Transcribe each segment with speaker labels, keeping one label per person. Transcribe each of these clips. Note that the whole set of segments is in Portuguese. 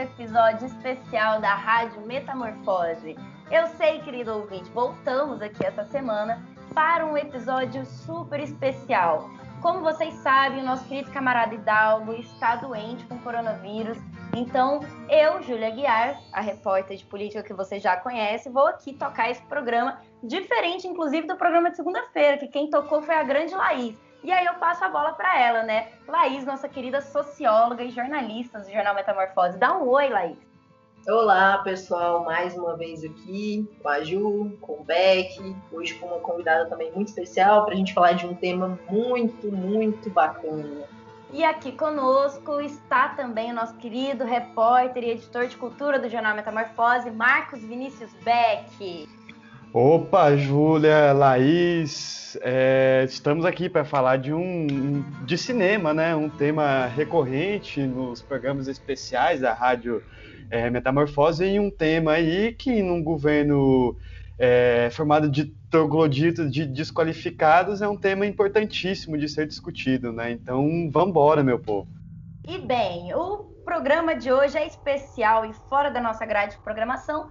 Speaker 1: Episódio especial da Rádio Metamorfose. Eu sei, querido ouvinte, voltamos aqui essa semana para um episódio super especial. Como vocês sabem, o nosso querido camarada Hidalgo está doente com coronavírus. Então, eu, Júlia Guiar, a repórter de política que você já conhece, vou aqui tocar esse programa, diferente, inclusive, do programa de segunda-feira, que quem tocou foi a grande Laís. E aí eu passo a bola para ela, né? Laís, nossa querida socióloga e jornalista do Jornal Metamorfose. Dá um oi, Laís.
Speaker 2: Olá, pessoal, mais uma vez aqui com a Ju, com o Beck, hoje com uma convidada também muito especial para a gente falar de um tema muito, muito bacana.
Speaker 1: E aqui conosco está também o nosso querido repórter e editor de cultura do Jornal Metamorfose, Marcos Vinícius Beck.
Speaker 3: Opa, Júlia, Laís, é, estamos aqui para falar de um de cinema, né? Um tema recorrente nos programas especiais da rádio é, Metamorfose e um tema aí que num governo é, formado de trogloditas, de desqualificados, é um tema importantíssimo de ser discutido, né? Então, vamos embora, meu povo.
Speaker 1: E bem, o programa de hoje é especial e fora da nossa grade de programação,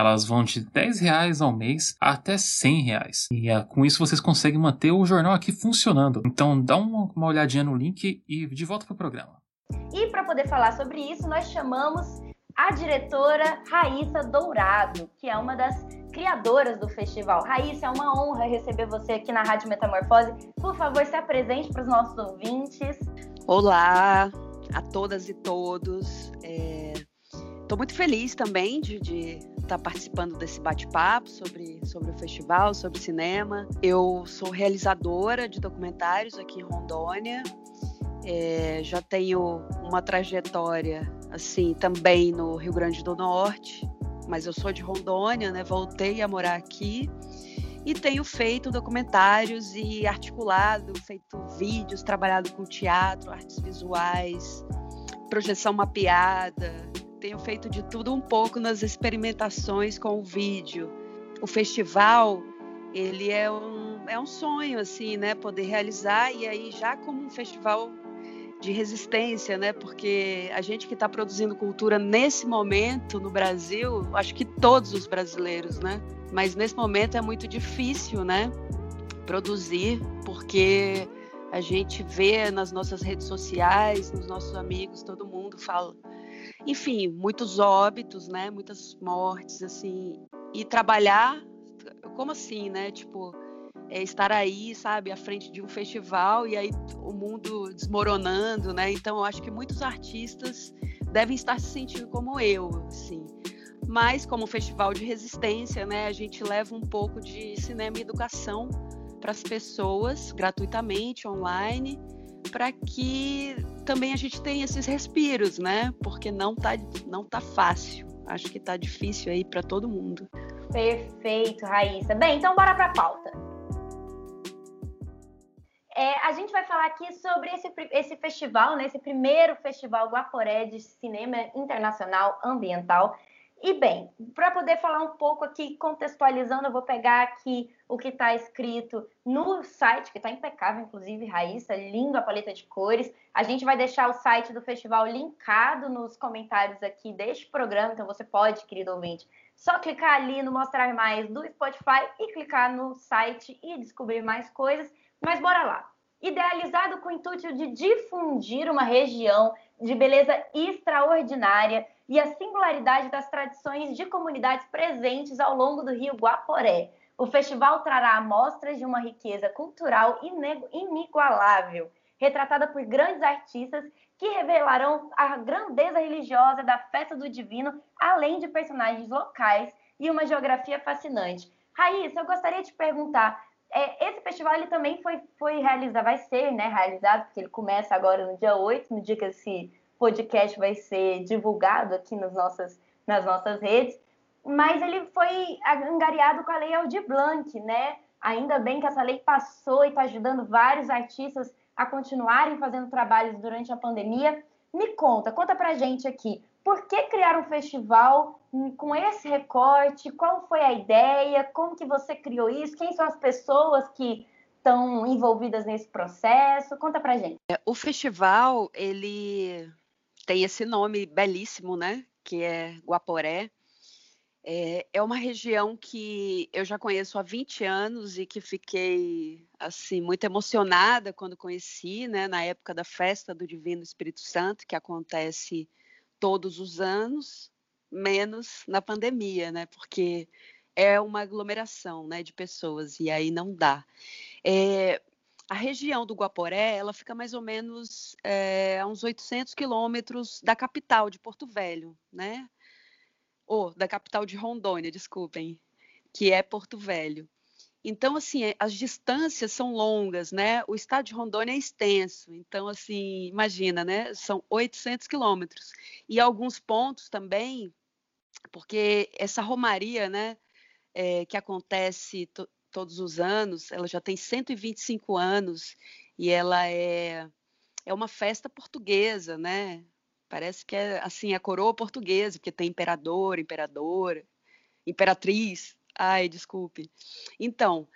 Speaker 4: Elas vão de 10 reais ao mês até 100 reais. E uh, com isso vocês conseguem manter o jornal aqui funcionando. Então dá uma, uma olhadinha no link e de volta para o programa.
Speaker 1: E para poder falar sobre isso, nós chamamos a diretora Raíssa Dourado, que é uma das criadoras do festival. Raíssa, é uma honra receber você aqui na Rádio Metamorfose. Por favor, se apresente para os nossos ouvintes.
Speaker 5: Olá a todas e todos. Estou é... muito feliz também de, de estar tá participando desse bate-papo sobre, sobre o festival, sobre cinema. Eu sou realizadora de documentários aqui em Rondônia. É, já tenho uma trajetória assim também no Rio Grande do Norte, mas eu sou de Rondônia, né? Voltei a morar aqui e tenho feito documentários e articulado, feito vídeos, trabalhado com teatro, artes visuais, projeção mapeada. Tenho feito de tudo um pouco nas experimentações com o vídeo. O festival, ele é um, é um sonho, assim, né? Poder realizar e aí já como um festival de resistência, né? Porque a gente que está produzindo cultura nesse momento no Brasil, acho que todos os brasileiros, né? Mas nesse momento é muito difícil, né? Produzir, porque a gente vê nas nossas redes sociais, nos nossos amigos, todo mundo fala. Enfim, muitos óbitos, né? Muitas mortes, assim. E trabalhar, como assim, né? Tipo, é estar aí, sabe, à frente de um festival e aí o mundo desmoronando, né? Então eu acho que muitos artistas devem estar se sentindo como eu, assim. Mas como festival de resistência, né, a gente leva um pouco de cinema e educação para as pessoas gratuitamente online, para que também a gente tenha esses respiros, né? Porque não tá não tá fácil. Acho que tá difícil aí para todo mundo.
Speaker 1: Perfeito, Raíssa. Bem, então bora para a pauta. É, a gente vai falar aqui sobre esse, esse festival, né, esse primeiro festival Guaporé de Cinema Internacional Ambiental. E bem, para poder falar um pouco aqui, contextualizando, eu vou pegar aqui o que está escrito no site, que está impecável, inclusive, Raíssa, lindo a paleta de cores. A gente vai deixar o site do festival linkado nos comentários aqui deste programa, então você pode, querido ouvinte, só clicar ali no Mostrar Mais do Spotify e clicar no site e descobrir mais coisas. Mas bora lá. Idealizado com o intuito de difundir uma região de beleza extraordinária, e a singularidade das tradições de comunidades presentes ao longo do rio Guaporé. O festival trará amostras de uma riqueza cultural inigualável, retratada por grandes artistas que revelarão a grandeza religiosa da festa do divino, além de personagens locais e uma geografia fascinante. Raíssa, eu gostaria de perguntar, é, esse festival ele também foi, foi realizado, vai ser né, realizado, porque ele começa agora no dia 8, no dia que esse podcast vai ser divulgado aqui nas nossas, nas nossas redes, mas ele foi angariado com a Lei Aldir Blanc, né? Ainda bem que essa lei passou e está ajudando vários artistas a continuarem fazendo trabalhos durante a pandemia. Me conta, conta pra gente aqui, por que criar um festival com esse recorte? Qual foi a ideia? Como que você criou isso? Quem são as pessoas que estão envolvidas nesse processo? Conta pra gente.
Speaker 5: É, o festival, ele tem esse nome belíssimo, né? Que é Guaporé. É, é, uma região que eu já conheço há 20 anos e que fiquei assim muito emocionada quando conheci, né, na época da festa do Divino Espírito Santo, que acontece todos os anos, menos na pandemia, né, porque é uma aglomeração, né, de pessoas e aí não dá. É, a região do Guaporé, ela fica mais ou menos é, a uns 800 quilômetros da capital de Porto Velho, né? ou da capital de Rondônia, desculpem, que é Porto Velho. Então, assim, é, as distâncias são longas, né? O estado de Rondônia é extenso. Então, assim, imagina, né? São 800 quilômetros. E alguns pontos também, porque essa romaria, né? É, que acontece todos os anos, ela já tem 125 anos e ela é, é uma festa portuguesa, né? Parece que é assim a coroa portuguesa, porque tem imperador, imperadora, imperatriz. Ai, desculpe. Então,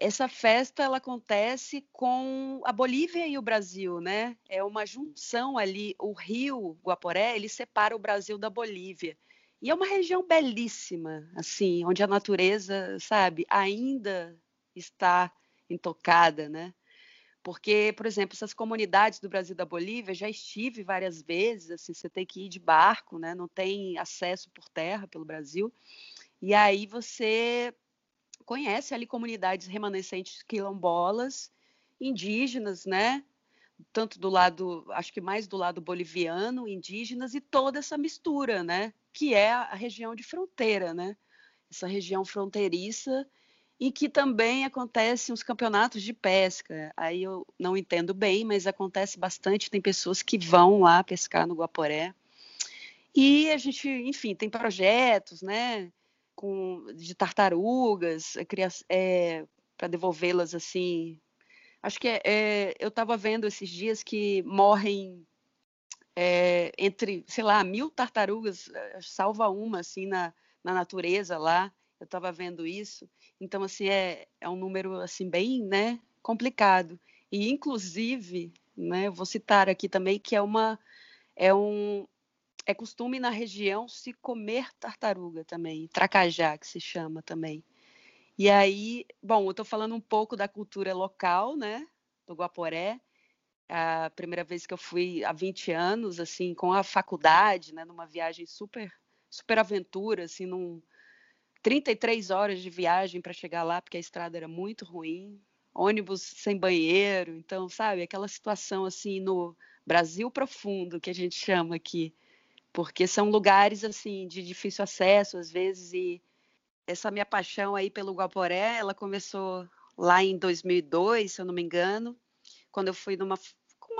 Speaker 5: essa festa ela acontece com a Bolívia e o Brasil, né? É uma junção ali. O rio Guaporé ele separa o Brasil da Bolívia e é uma região belíssima, assim, onde a natureza, sabe, ainda está intocada, né? Porque, por exemplo, essas comunidades do Brasil e da Bolívia, já estive várias vezes, assim, você tem que ir de barco, né? Não tem acesso por terra pelo Brasil. E aí você conhece ali comunidades remanescentes quilombolas, indígenas, né? Tanto do lado, acho que mais do lado boliviano, indígenas e toda essa mistura, né? Que é a região de fronteira, né? Essa região fronteiriça e que também acontecem os campeonatos de pesca. Aí eu não entendo bem, mas acontece bastante. Tem pessoas que vão lá pescar no Guaporé. E a gente, enfim, tem projetos, né, com, de tartarugas, é, é para devolvê-las assim. Acho que é, é eu estava vendo esses dias que morrem é, entre, sei lá, mil tartarugas, é, salva uma assim na, na natureza lá. Eu estava vendo isso. Então, assim, é, é um número, assim, bem, né, complicado. E, inclusive, né, eu vou citar aqui também que é uma, é um, é costume na região se comer tartaruga também, tracajá, que se chama também. E aí, bom, eu estou falando um pouco da cultura local, né, do Guaporé, a primeira vez que eu fui há 20 anos, assim, com a faculdade, né, numa viagem super, super aventura, assim, num, 33 horas de viagem para chegar lá, porque a estrada era muito ruim, ônibus sem banheiro, então, sabe, aquela situação assim no Brasil profundo que a gente chama aqui, porque são lugares assim de difícil acesso às vezes e essa minha paixão aí pelo Guaporé, ela começou lá em 2002, se eu não me engano, quando eu fui numa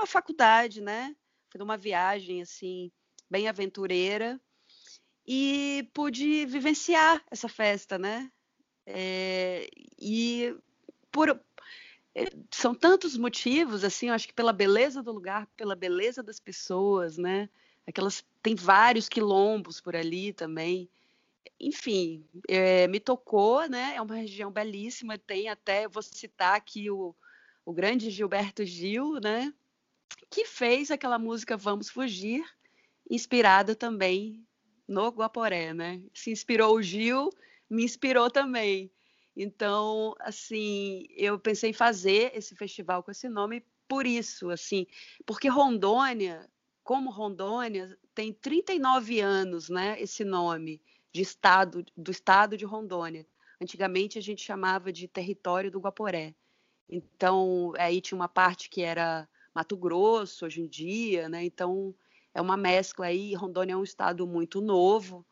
Speaker 5: uma faculdade, né? Fui numa viagem assim bem aventureira e pude vivenciar essa festa, né? É, e por é, são tantos motivos, assim, eu acho que pela beleza do lugar, pela beleza das pessoas, né? Aquelas tem vários quilombos por ali também. Enfim, é, me tocou, né? É uma região belíssima. Tem até, vou citar aqui o, o grande Gilberto Gil, né? Que fez aquela música Vamos Fugir, inspirada também no Guaporé, né? Se inspirou o Gil, me inspirou também. Então, assim, eu pensei em fazer esse festival com esse nome por isso, assim, porque Rondônia como Rondônia tem 39 anos, né, esse nome de estado do estado de Rondônia. Antigamente a gente chamava de território do Guaporé. Então, aí tinha uma parte que era Mato Grosso hoje em dia, né? Então, é uma mescla aí. Rondônia é um estado muito novo,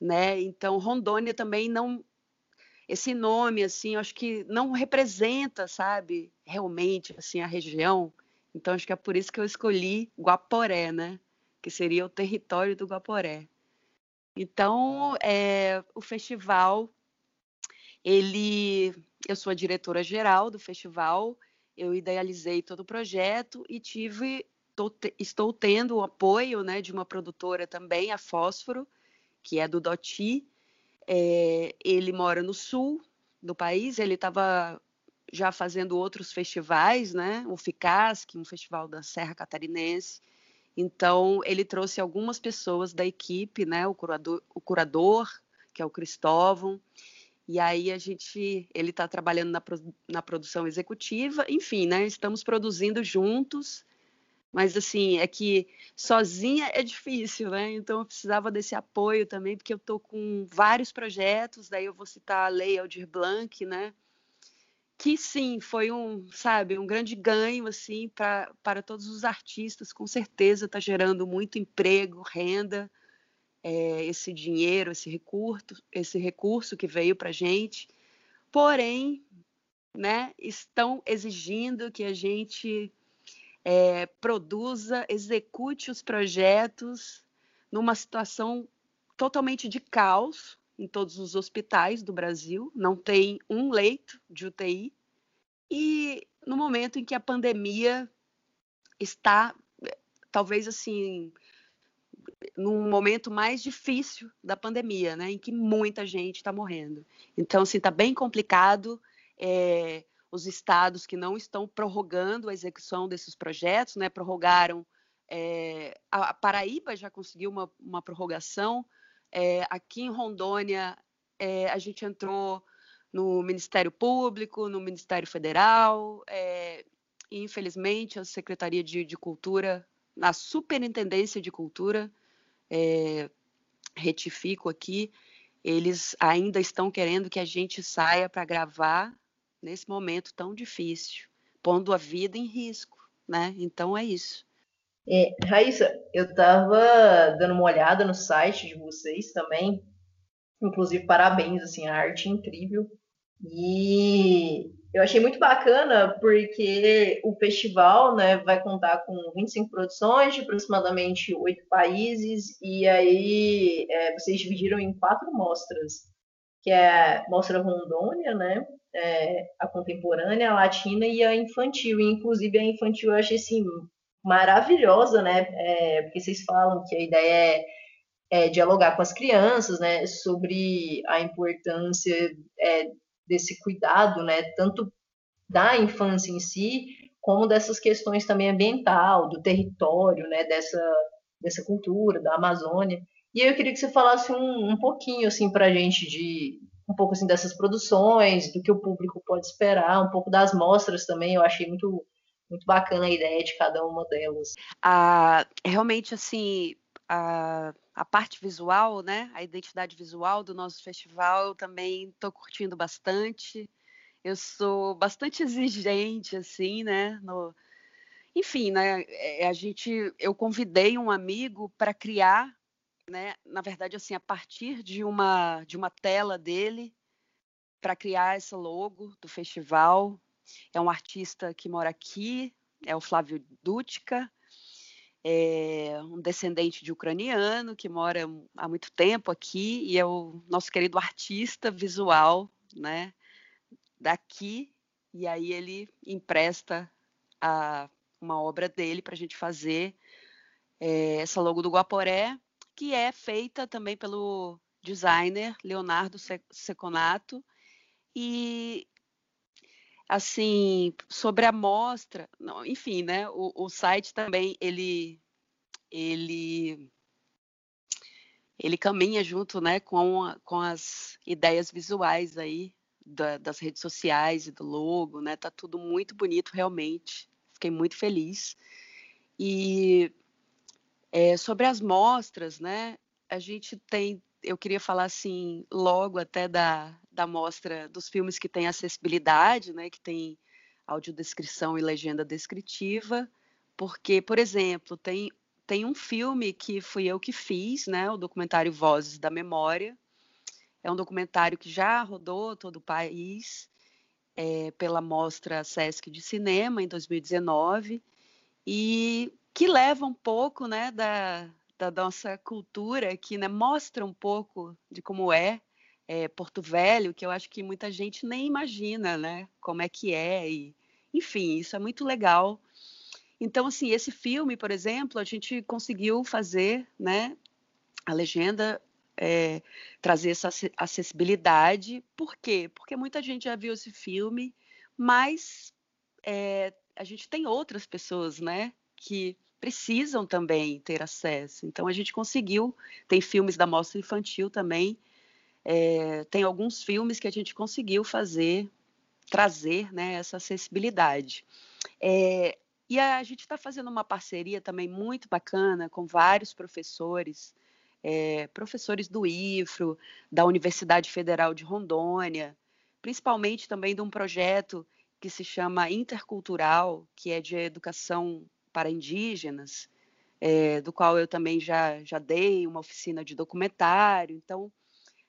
Speaker 5: né? Então, Rondônia também não esse nome assim, acho que não representa, sabe, realmente assim a região. Então, acho que é por isso que eu escolhi Guaporé, né? Que seria o território do Guaporé. Então, é, o festival ele, eu sou a diretora geral do festival, eu idealizei todo o projeto e tive, tô, estou tendo o apoio né, de uma produtora também, a Fósforo, que é do Doti. É, ele mora no sul do país, ele estava já fazendo outros festivais, né? O FICASC, um festival da Serra Catarinense. Então, ele trouxe algumas pessoas da equipe, né? O curador, o curador que é o Cristóvão, e aí a gente, ele está trabalhando na, na produção executiva, enfim, né? Estamos produzindo juntos, mas assim, é que sozinha é difícil, né? Então eu precisava desse apoio também, porque eu estou com vários projetos, daí eu vou citar a Lei Aldir Blanc, né? Que sim, foi um, sabe, um grande ganho assim para para todos os artistas, com certeza está gerando muito emprego, renda, é, esse dinheiro, esse recurso, esse recurso que veio para a gente, porém, né, estão exigindo que a gente é, produza, execute os projetos numa situação totalmente de caos em todos os hospitais do Brasil, não tem um leito de UTI, e no momento em que a pandemia está, talvez assim, num momento mais difícil da pandemia, né, em que muita gente está morrendo. Então, assim, está bem complicado. É, os estados que não estão prorrogando a execução desses projetos, né, prorrogaram. É, a Paraíba já conseguiu uma, uma prorrogação. É, aqui em Rondônia, a gente entrou no Ministério Público, no Ministério Federal, e infelizmente a Secretaria de, de Cultura, na Superintendência de Cultura, é, retifico aqui, eles ainda estão querendo que a gente saia para gravar nesse momento tão difícil, pondo a vida em risco, né? Então é isso.
Speaker 2: É, Raíssa, eu estava dando uma olhada no site de vocês também, inclusive parabéns, assim, a arte é incrível. E eu achei muito bacana porque o festival né, vai contar com 25 produções de aproximadamente oito países, e aí é, vocês dividiram em quatro mostras, que é a Mostra Rondônia, né, é, a contemporânea, a latina e a infantil. E, inclusive, a infantil eu achei assim, maravilhosa, né, é, porque vocês falam que a ideia é é, dialogar com as crianças, né, sobre a importância é, desse cuidado, né, tanto da infância em si, como dessas questões também ambiental, do território, né, dessa, dessa cultura, da Amazônia. E eu queria que você falasse um, um pouquinho, assim, para a gente de um pouco assim dessas produções, do que o público pode esperar, um pouco das mostras também. Eu achei muito muito bacana a ideia de cada uma delas.
Speaker 5: Ah, realmente assim, a, a parte visual, né, a identidade visual do nosso festival, eu também estou curtindo bastante. Eu sou bastante exigente, assim, né, no... enfim, né, é, a gente, eu convidei um amigo para criar, né, na verdade, assim, a partir de uma de uma tela dele, para criar essa logo do festival. É um artista que mora aqui, é o Flávio Dutka é um descendente de ucraniano que mora há muito tempo aqui e é o nosso querido artista visual, né, daqui. E aí ele empresta a, uma obra dele para a gente fazer é, essa logo do Guaporé, que é feita também pelo designer Leonardo Seconato e assim, sobre a mostra, não, enfim, né, o, o, site também, ele, ele, ele caminha junto, né, com, a, com as ideias visuais aí da, das redes sociais e do logo, né, tá tudo muito bonito realmente, fiquei muito feliz. E É, sobre as mostras, né? A gente tem, eu queria falar assim, logo até da, da mostra dos filmes que têm acessibilidade, né? Que tem audiodescrição e legenda descritiva, porque, por exemplo, tem, tem um filme que fui eu que fiz, né? O documentário Vozes da Memória. É um documentário que já rodou todo o país é, pela mostra Sesc de Cinema em 2019 e que leva um pouco né, da, da nossa cultura aqui, né, mostra um pouco de como é, é, Porto Velho, que eu acho que muita gente nem imagina né, como é que é. E, enfim, isso é muito legal. Então, assim, esse filme, por exemplo, a gente conseguiu fazer né, a legenda é, trazer essa acessibilidade. Por quê? Porque muita gente já viu esse filme, mas é, a gente tem outras pessoas, né, que precisam também ter acesso. Então a gente conseguiu, tem filmes da mostra infantil também, é, tem alguns filmes que a gente conseguiu fazer, trazer, né, essa acessibilidade. É, e a gente está fazendo uma parceria também muito bacana com vários professores é, professores do IFRO, da Universidade Federal de Rondônia, principalmente também de um projeto que se chama Intercultural, que é de educação para indígenas, é, do qual eu também já, já dei uma oficina de documentário. Então,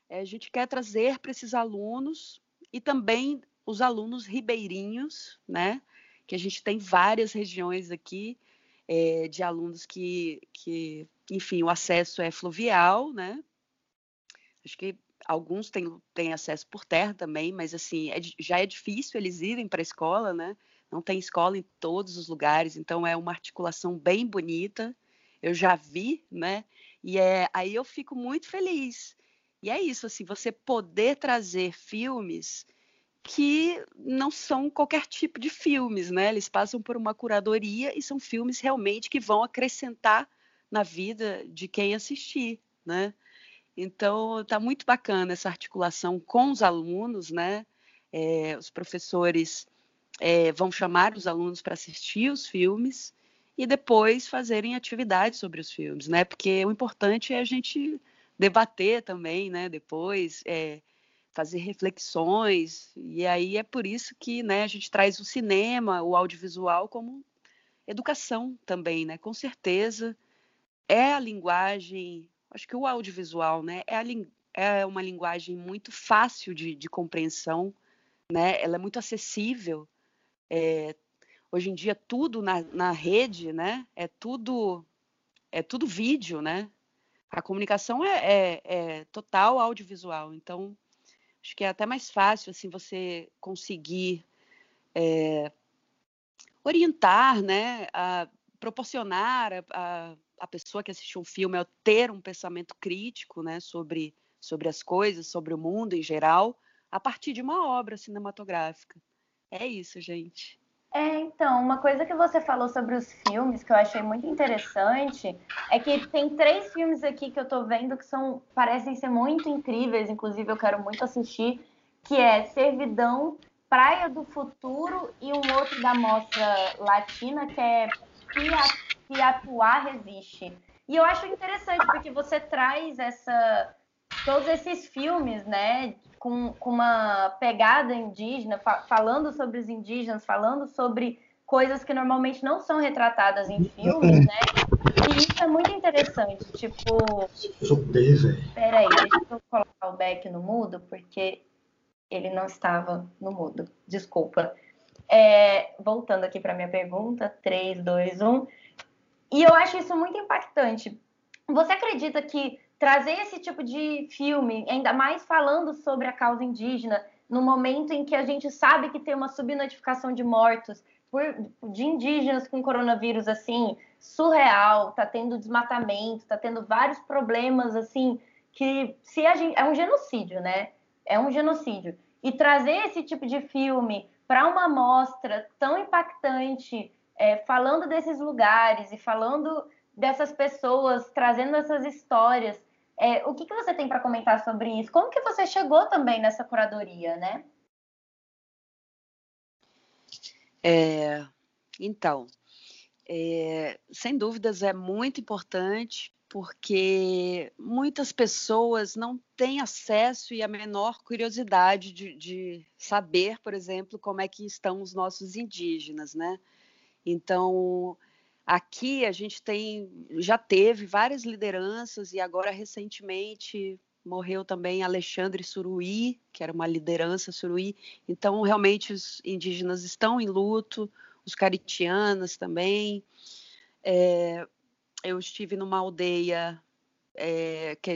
Speaker 5: é, a gente quer trazer para esses alunos e também os alunos ribeirinhos, né? Que a gente tem várias regiões aqui é, de alunos que, que enfim, o acesso é fluvial, né? Acho que alguns têm, têm acesso por terra também, mas assim, é, já é difícil eles irem para a escola, né? Não tem escola em todos os lugares, então é uma articulação bem bonita. Eu já vi, né? E é, aí eu fico muito feliz. E é isso, assim, você poder trazer filmes que não são qualquer tipo de filmes, né? Eles passam por uma curadoria e são filmes realmente que vão acrescentar na vida de quem assistir, né? Então, está muito bacana essa articulação com os alunos, né? É, os professores é, vão chamar os alunos para assistir os filmes e depois fazerem atividades sobre os filmes, né? Porque o importante é a gente debater também, né? Depois é, fazer reflexões e aí é por isso que, né? A gente traz o cinema, o audiovisual como educação também, né? Com certeza é a linguagem, acho que o audiovisual, né, é, a, é uma linguagem muito fácil de, de, compreensão, né, ela é muito acessível. É, hoje em dia tudo na, na rede, né, é tudo é tudo vídeo, né? A comunicação é, é, é total audiovisual, então acho que é até mais fácil assim você conseguir é, orientar, né, a proporcionar a, a a pessoa que assistiu um filme é ter um pensamento crítico né, sobre, sobre as coisas, sobre o mundo em geral, a partir de uma obra cinematográfica. É isso, gente.
Speaker 1: É, então, uma coisa que você falou sobre os filmes que eu achei muito interessante é que tem três filmes aqui que eu tô vendo que são parecem ser muito incríveis, inclusive eu quero muito assistir, que é Servidão, Praia do Futuro e um outro da mostra latina que é atuar resiste. E eu acho interessante porque você traz essa todos esses filmes, né, com, com uma pegada indígena, fa falando sobre os indígenas, falando sobre coisas que normalmente não são retratadas em filmes, né? E isso é muito interessante, tipo.
Speaker 6: Sopei, velho.
Speaker 1: Peraí, deixa eu colocar o Beck no mudo, porque ele não estava no mudo. Desculpa. É, voltando aqui para minha pergunta, 3, 2, 1. E eu acho isso muito impactante. Você acredita que trazer esse tipo de filme, ainda mais falando sobre a causa indígena, no momento em que a gente sabe que tem uma subnotificação de mortos por, de indígenas com coronavírus assim, surreal, tá tendo desmatamento, tá tendo vários problemas assim, que se a gente é um genocídio, né? É um genocídio. E trazer esse tipo de filme para uma mostra tão impactante é, falando desses lugares e falando dessas pessoas, trazendo essas histórias. É, o que, que você tem para comentar sobre isso? Como que você chegou também nessa curadoria, né?
Speaker 5: É, então, é, sem dúvidas é muito importante porque muitas pessoas não têm acesso e a menor curiosidade de, de, saber, por exemplo, como é que estão os nossos indígenas, né? Então, aqui a gente tem, já teve várias lideranças e agora recentemente morreu também Alexandre Suruí, que era uma liderança Suruí. Então, realmente os indígenas estão em luto, os caritianos também. É, eu estive numa aldeia é, que é,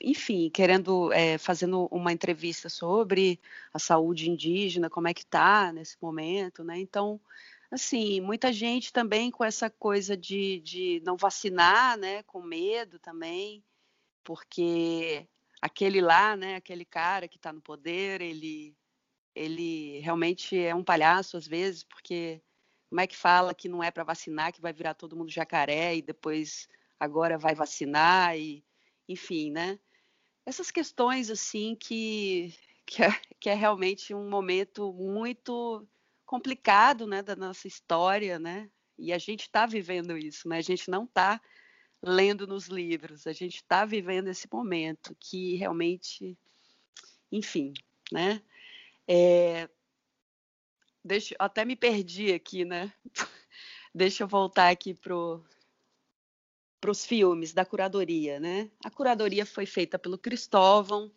Speaker 5: enfim, querendo, é, fazendo uma entrevista sobre a saúde indígena, como é que está nesse momento, né? Então, assim, muita gente também com essa coisa de, de não vacinar, né? Com medo também, porque aquele lá, né? Aquele cara que está no poder, ele, ele realmente é um palhaço às vezes, porque como é que fala que não é para vacinar, que vai virar todo mundo jacaré e depois agora vai vacinar e enfim, né? Essas questões assim que que é, que é realmente um momento muito complicado, né, da nossa história, né? E a gente está vivendo isso, né? A gente não está lendo nos livros, a gente está vivendo esse momento que realmente, enfim, né? É, deixa, até me perdi aqui, né? deixa eu voltar aqui pro para os filmes da curadoria, né? A curadoria foi feita pelo Cristóvão.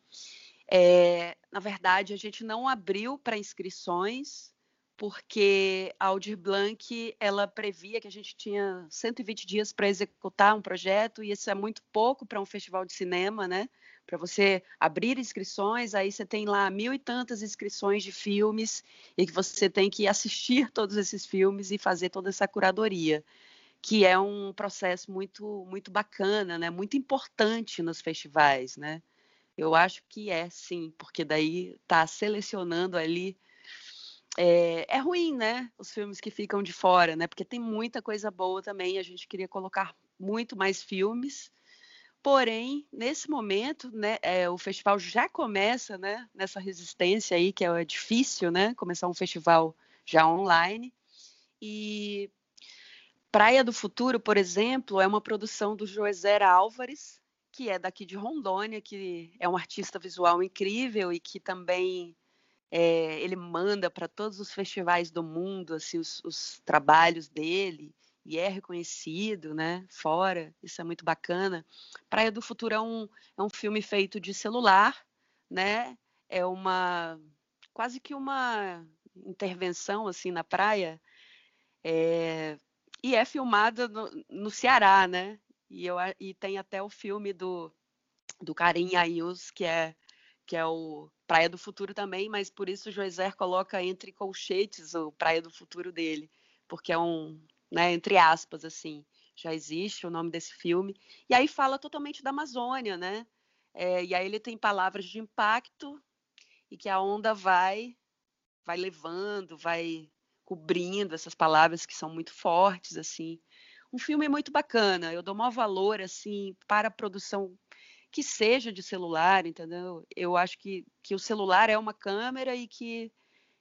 Speaker 5: É, na verdade, a gente não abriu para inscrições porque a Aldir Blanc ela previa que a gente tinha 120 dias para executar um projeto e isso é muito pouco para um festival de cinema, né? para você abrir inscrições, aí você tem lá mil e tantas inscrições de filmes e que você tem que assistir todos esses filmes e fazer toda essa curadoria, que é um processo muito muito bacana, né? Muito importante nos festivais, né? Eu acho que é sim, porque daí está selecionando ali é, é, ruim, né? Os filmes que ficam de fora, né? Porque tem muita coisa boa também. A gente queria colocar muito mais filmes, Porém, nesse momento, né, é, o festival já começa né, nessa resistência aí, que é difícil, né? Começar um festival já online. E Praia do Futuro, por exemplo, é uma produção do Joesera Álvares, que é daqui de Rondônia, que é um artista visual incrível e que também é, ele manda para todos os festivais do mundo assim os, os trabalhos dele e é reconhecido, né, fora, isso é muito bacana. Praia do Futuro é um, é um filme feito de celular, né, é uma, quase que uma intervenção, assim, na praia, é, e é filmada no, no, Ceará, né, e, eu, e tem até o filme do, do Karim Ayus, que é, que é o Praia do Futuro também, mas por isso o Joezer coloca entre colchetes o Praia do Futuro dele, porque é um, né, entre aspas, assim, já existe o nome desse filme. E aí fala totalmente da Amazônia, né? É, e aí ele tem palavras de impacto e que a onda vai, vai levando, vai cobrindo essas palavras que são muito fortes, assim. Um filme muito bacana. Eu dou maior valor, assim, para a produção que seja de celular, entendeu? Eu acho que, que o celular é uma câmera e que,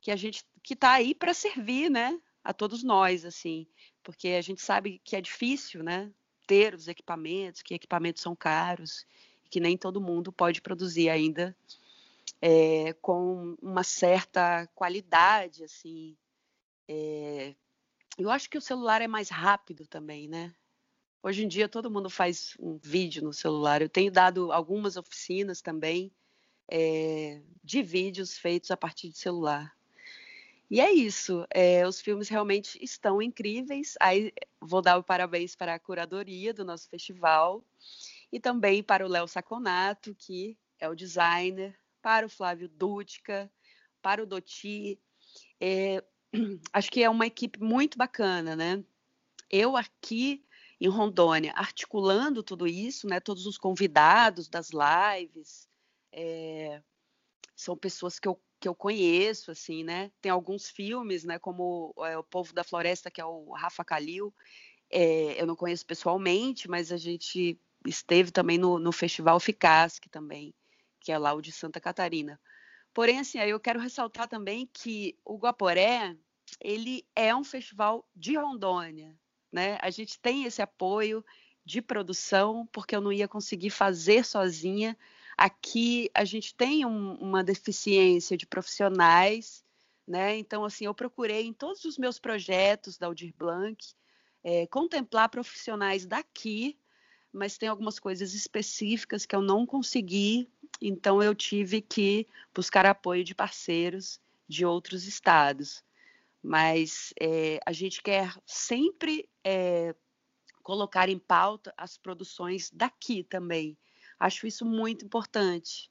Speaker 5: que a gente que está aí para servir, né? A todos nós, assim porque a gente sabe que é difícil, né, ter os equipamentos, que equipamentos são caros, que nem todo mundo pode produzir ainda é, com uma certa qualidade, assim. É, eu acho que o celular é mais rápido também, né? Hoje em dia todo mundo faz um vídeo no celular. Eu tenho dado algumas oficinas também é, de vídeos feitos a partir de celular. E é isso. É, os filmes realmente estão incríveis. Aí vou dar o parabéns para a curadoria do nosso festival e também para o Léo Saconato, que é o designer, para o Flávio Dútica, para o Doti. É, acho que é uma equipe muito bacana, né? Eu aqui em Rondônia, articulando tudo isso, né? Todos os convidados das lives, é, são pessoas que eu que eu conheço, assim, né? Tem alguns filmes, né? Como é, O Povo da Floresta, que é o Rafa Kalil. É, eu não conheço pessoalmente, mas a gente esteve também no, no Festival Ficasque também, que é lá o de Santa Catarina. Porém, assim, eu quero ressaltar também que o Guaporé, ele é um festival de Rondônia, né? A gente tem esse apoio de produção, porque eu não ia conseguir fazer sozinha. Aqui a gente tem um, uma deficiência de profissionais, né? Então, assim, eu procurei em todos os meus projetos da Aldir Blanc é, contemplar profissionais daqui, mas tem algumas coisas específicas que eu não consegui, então eu tive que buscar apoio de parceiros de outros estados. Mas é, a gente quer sempre é, colocar em pauta as produções daqui também. Acho isso muito importante.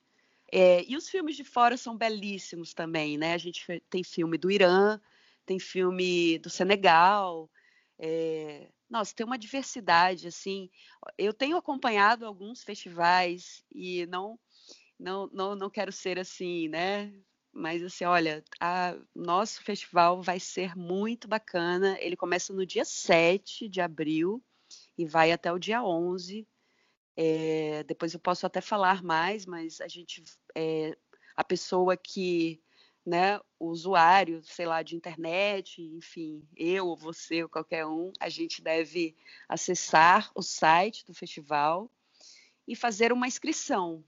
Speaker 5: É, e os filmes de fora são belíssimos também, né? A gente tem filme do Irã, tem filme do Senegal. É, nossa, tem uma diversidade, assim. Eu tenho acompanhado alguns festivais e não, não, não, não quero ser assim, né? Mas assim, olha, a, nosso festival vai ser muito bacana. Ele começa no dia 7 de abril e vai até o dia 11 é, depois eu posso até falar mais, mas a gente, é, a pessoa que, né, o usuário, sei lá, de internet, enfim, eu ou você ou qualquer um, a gente deve acessar o site do festival e fazer uma inscrição.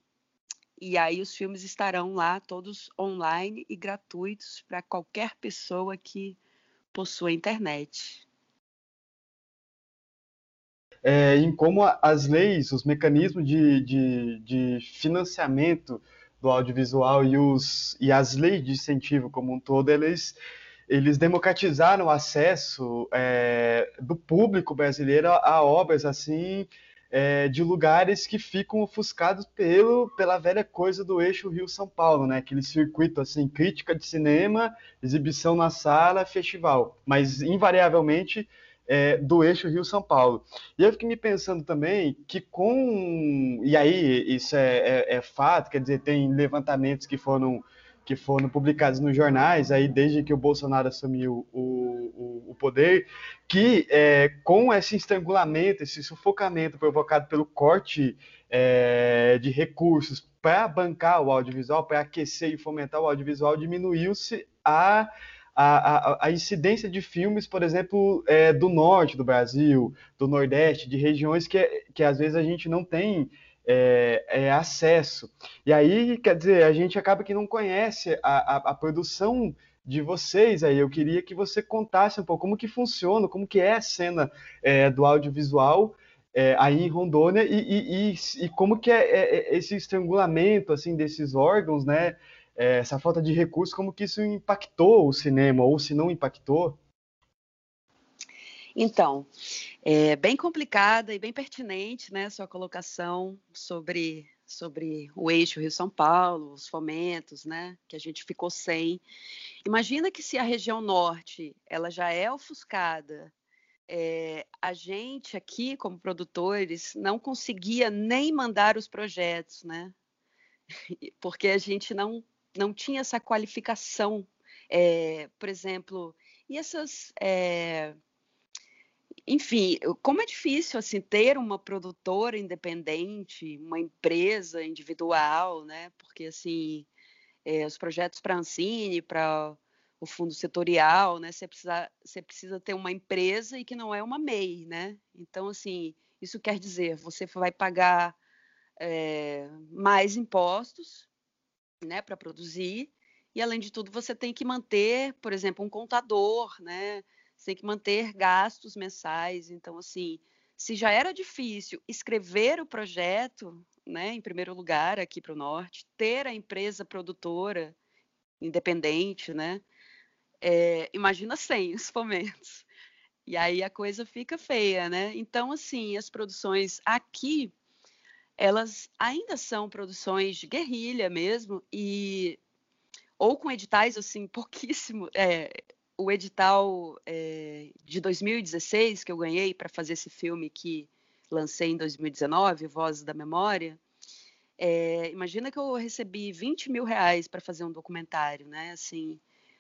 Speaker 5: E aí os filmes estarão lá todos online e gratuitos para qualquer pessoa que possua internet.
Speaker 3: É, em como as leis, os mecanismos de, de, de financiamento do audiovisual e, os, e as leis de incentivo como um todo, eles, eles democratizaram o acesso é, do público brasileiro a obras assim é, de lugares que ficam ofuscados pelo, pela velha coisa do eixo Rio-São Paulo, né? Aquele circuito assim, crítica de cinema, exibição na sala, festival. Mas invariavelmente é, do eixo Rio-São Paulo. E eu fiquei me pensando também que com. E aí, isso é, é, é, fato, quer dizer, tem levantamentos que foram, que foram publicados nos jornais, aí desde que o Bolsonaro assumiu o, o, o poder, que é, com esse estrangulamento, esse sufocamento provocado pelo corte é, de recursos para bancar o audiovisual, para aquecer e fomentar o audiovisual, diminuiu-se a a, a, a, incidência de filmes, por exemplo, é, do norte do Brasil, do nordeste, de regiões que, que às vezes a gente não tem é, é, acesso. E aí, quer dizer, a gente acaba que não conhece a, a, a, produção de vocês aí. Eu queria que você contasse um pouco como que funciona, como que é a cena é, do audiovisual é, aí em Rondônia e, e, e, e como que é, é, esse estrangulamento assim desses órgãos, né? é, essa falta de recursos, como que isso impactou o cinema, ou se não impactou?
Speaker 5: Então, é bem complicada e bem pertinente, né, sua colocação sobre sobre o eixo Rio-São Paulo, os fomentos, né, que a gente ficou sem. Imagina que se a região norte ela já é ofuscada, é, a gente aqui como produtores não conseguia nem mandar os projetos, né, porque a gente não não tinha essa qualificação, é, por exemplo, e essas, é, enfim, como é difícil assim ter uma produtora independente, uma empresa individual, né? Porque assim, é, os projetos para a Ancine, para o fundo setorial, né? Você precisa, você precisa ter uma empresa e que não é uma MEI, né? Então, assim, isso quer dizer, você vai pagar é, mais impostos, né, para produzir. E além de tudo, você tem que manter, por exemplo, um contador, né? Você tem que manter gastos mensais. Então, assim, se já era difícil escrever o projeto, né, em primeiro lugar aqui para o norte, ter a empresa produtora independente, né? É, imagina sem os fomentos. E aí a coisa fica feia, né? Então, assim, as produções aqui elas ainda são produções de guerrilha mesmo e ou com editais assim pouquíssimo é, o edital é, de 2016 que eu ganhei para fazer esse filme que lancei em 2019 Vozes da Memória é, imagina que eu recebi 20 mil reais para fazer um documentário né? Assim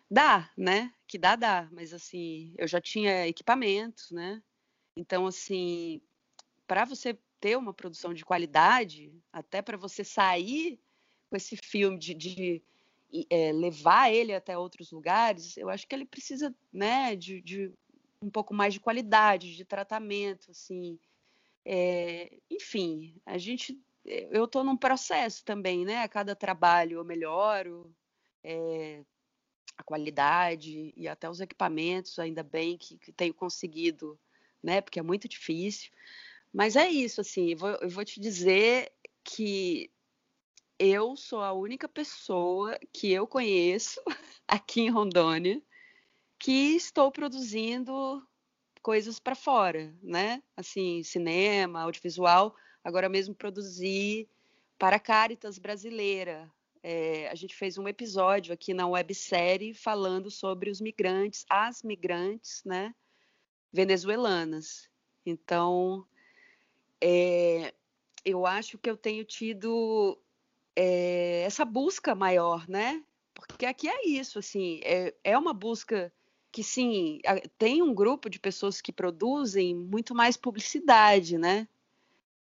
Speaker 5: dá né? Que dá dá mas assim eu já tinha equipamentos né? Então assim para você ter uma produção de qualidade, até para você sair com esse filme de, de é, levar ele até outros lugares, eu acho que ele precisa, né, de, de um pouco mais de qualidade, de tratamento, assim. É, enfim, a gente, eu estou num processo também, né? A cada trabalho eu melhoro é, a qualidade e até os equipamentos, ainda bem que, que tenho conseguido, né? Porque é muito difícil. Mas é isso, assim, eu vou, eu vou te dizer que eu sou a única pessoa que eu conheço aqui em Rondônia que estou produzindo coisas para fora, né? Assim, cinema, audiovisual. Agora mesmo produzi para a Caritas brasileira. É, a gente fez um episódio aqui na websérie falando sobre os migrantes, as migrantes, né? Venezuelanas. Então, é, eu acho que eu tenho tido é, essa busca maior, né? Porque aqui é isso, assim, é, é uma busca que sim, tem um grupo de pessoas que produzem muito mais publicidade, né?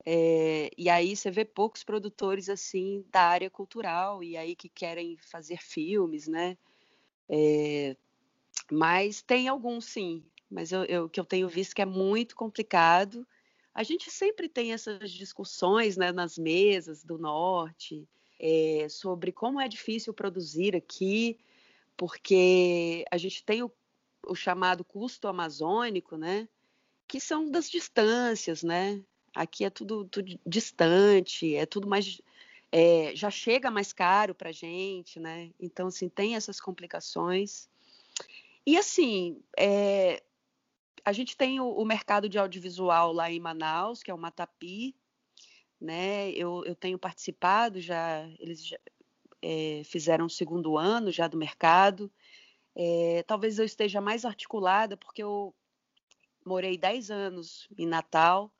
Speaker 5: É, e aí você vê poucos produtores assim da área cultural e aí que querem fazer filmes, né? É, mas tem alguns sim, mas eu, eu, que eu tenho visto que é muito complicado. A gente sempre tem essas discussões né, nas mesas do norte é, sobre como é difícil produzir aqui, porque a gente tem o o chamado custo amazônico, né? Que são das distâncias, né? Aqui é tudo, tudo distante, é tudo mais é, já chega mais caro para a gente, né? Então, assim, tem essas complicações. E, assim, é, a gente tem o, o, mercado de audiovisual lá em Manaus, que é o Matapi, né? Eu, eu tenho participado já, eles já, é, fizeram o segundo ano já do mercado, é, talvez eu esteja mais articulada porque eu morei 10 anos em Natal